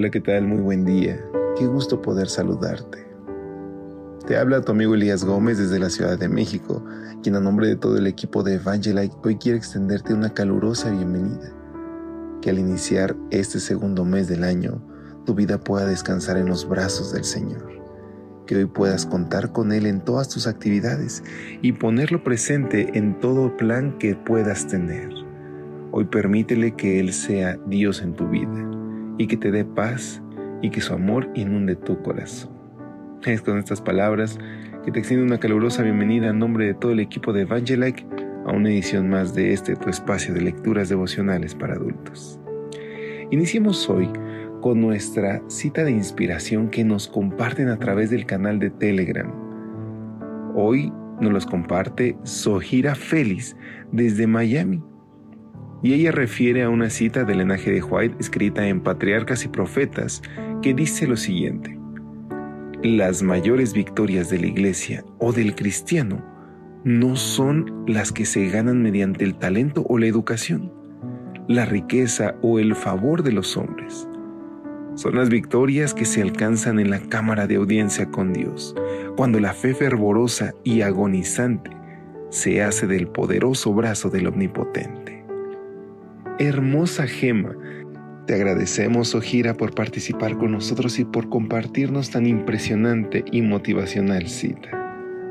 Hola, ¿qué tal? Muy buen día. Qué gusto poder saludarte. Te habla tu amigo Elías Gómez desde la Ciudad de México, quien a nombre de todo el equipo de Evangelite hoy quiere extenderte una calurosa bienvenida. Que al iniciar este segundo mes del año, tu vida pueda descansar en los brazos del Señor. Que hoy puedas contar con Él en todas tus actividades y ponerlo presente en todo plan que puedas tener. Hoy permítele que Él sea Dios en tu vida y que te dé paz y que su amor inunde tu corazón. Es con estas palabras que te extiendo una calurosa bienvenida en nombre de todo el equipo de Evangelike a una edición más de este tu espacio de lecturas devocionales para adultos. Iniciemos hoy con nuestra cita de inspiración que nos comparten a través del canal de Telegram. Hoy nos los comparte Sohira Félix desde Miami y ella refiere a una cita del linaje de White escrita en Patriarcas y Profetas que dice lo siguiente. Las mayores victorias de la iglesia o del cristiano no son las que se ganan mediante el talento o la educación, la riqueza o el favor de los hombres. Son las victorias que se alcanzan en la cámara de audiencia con Dios, cuando la fe fervorosa y agonizante se hace del poderoso brazo del Omnipotente hermosa gema. Te agradecemos, Ojira, por participar con nosotros y por compartirnos tan impresionante y motivacional cita.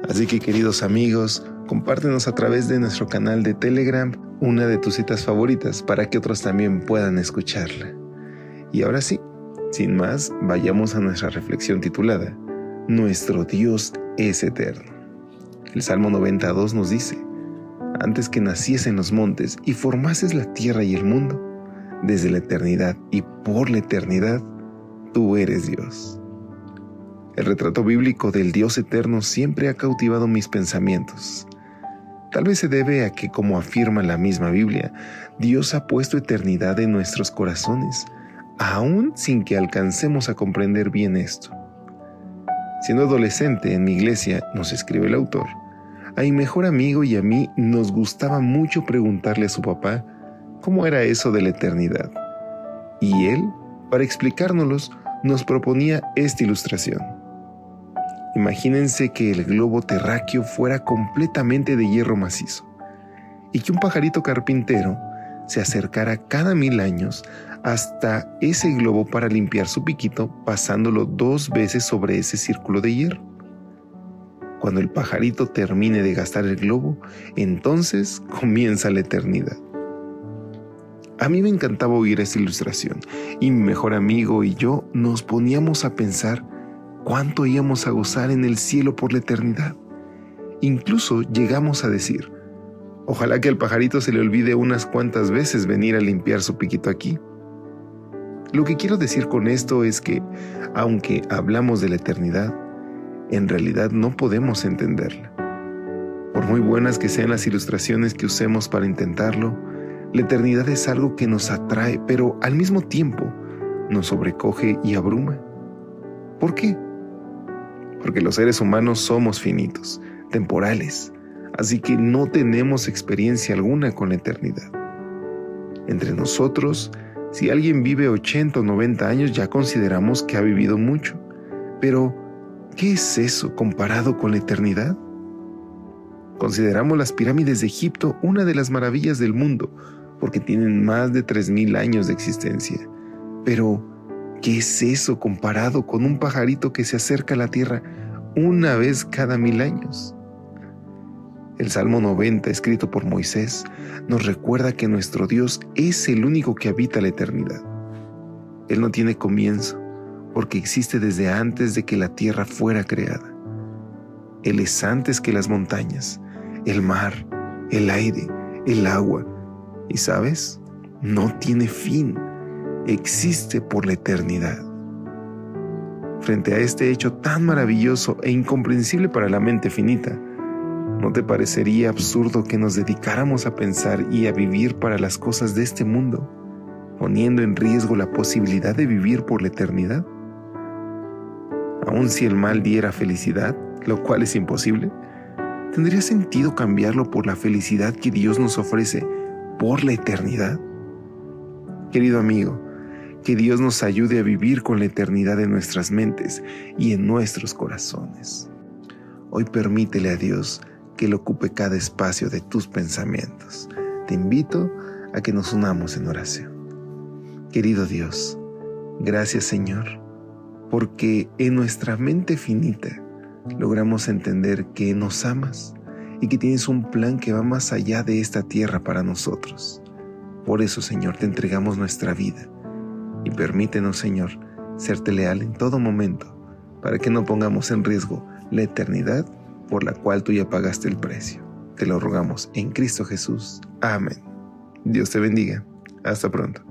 Así que, queridos amigos, compártenos a través de nuestro canal de Telegram una de tus citas favoritas para que otros también puedan escucharla. Y ahora sí, sin más, vayamos a nuestra reflexión titulada Nuestro Dios es eterno. El Salmo 92 nos dice, antes que naciesen los montes y formases la tierra y el mundo, desde la eternidad y por la eternidad, tú eres Dios. El retrato bíblico del Dios eterno siempre ha cautivado mis pensamientos. Tal vez se debe a que, como afirma la misma Biblia, Dios ha puesto eternidad en nuestros corazones, aún sin que alcancemos a comprender bien esto. Siendo adolescente en mi iglesia, nos escribe el autor, a mi mejor amigo y a mí nos gustaba mucho preguntarle a su papá cómo era eso de la eternidad. Y él, para explicárnoslos, nos proponía esta ilustración. Imagínense que el globo terráqueo fuera completamente de hierro macizo y que un pajarito carpintero se acercara cada mil años hasta ese globo para limpiar su piquito pasándolo dos veces sobre ese círculo de hierro. Cuando el pajarito termine de gastar el globo, entonces comienza la eternidad. A mí me encantaba oír esta ilustración y mi mejor amigo y yo nos poníamos a pensar cuánto íbamos a gozar en el cielo por la eternidad. Incluso llegamos a decir, ojalá que al pajarito se le olvide unas cuantas veces venir a limpiar su piquito aquí. Lo que quiero decir con esto es que, aunque hablamos de la eternidad, en realidad no podemos entenderla. Por muy buenas que sean las ilustraciones que usemos para intentarlo, la eternidad es algo que nos atrae, pero al mismo tiempo nos sobrecoge y abruma. ¿Por qué? Porque los seres humanos somos finitos, temporales, así que no tenemos experiencia alguna con la eternidad. Entre nosotros, si alguien vive 80 o 90 años ya consideramos que ha vivido mucho, pero ¿Qué es eso comparado con la eternidad? Consideramos las pirámides de Egipto una de las maravillas del mundo, porque tienen más de 3.000 años de existencia. Pero, ¿qué es eso comparado con un pajarito que se acerca a la tierra una vez cada mil años? El Salmo 90, escrito por Moisés, nos recuerda que nuestro Dios es el único que habita la eternidad. Él no tiene comienzo, porque existe desde antes de que la tierra fuera creada. Él es antes que las montañas, el mar, el aire, el agua. Y sabes, no tiene fin. existe por la eternidad. Frente a este hecho tan maravilloso e incomprensible para la mente finita, ¿no te parecería absurdo que nos dedicáramos a pensar y a vivir para las cosas de este mundo, poniendo en riesgo la posibilidad de vivir por la eternidad? Aun si el mal diera felicidad, lo cual es imposible, ¿tendría sentido cambiarlo por la felicidad que Dios nos ofrece por la eternidad? Querido amigo, que Dios nos ayude a vivir con la eternidad en nuestras mentes y en nuestros corazones. Hoy permítele a Dios que Él ocupe cada espacio de tus pensamientos. Te invito a que nos unamos en oración. Querido Dios, gracias Señor, porque en nuestra mente finita logramos entender que nos amas y que tienes un plan que va más allá de esta tierra para nosotros. Por eso, Señor, te entregamos nuestra vida y permítenos, Señor, serte leal en todo momento para que no pongamos en riesgo la eternidad por la cual tú ya pagaste el precio. Te lo rogamos en Cristo Jesús. Amén. Dios te bendiga. Hasta pronto.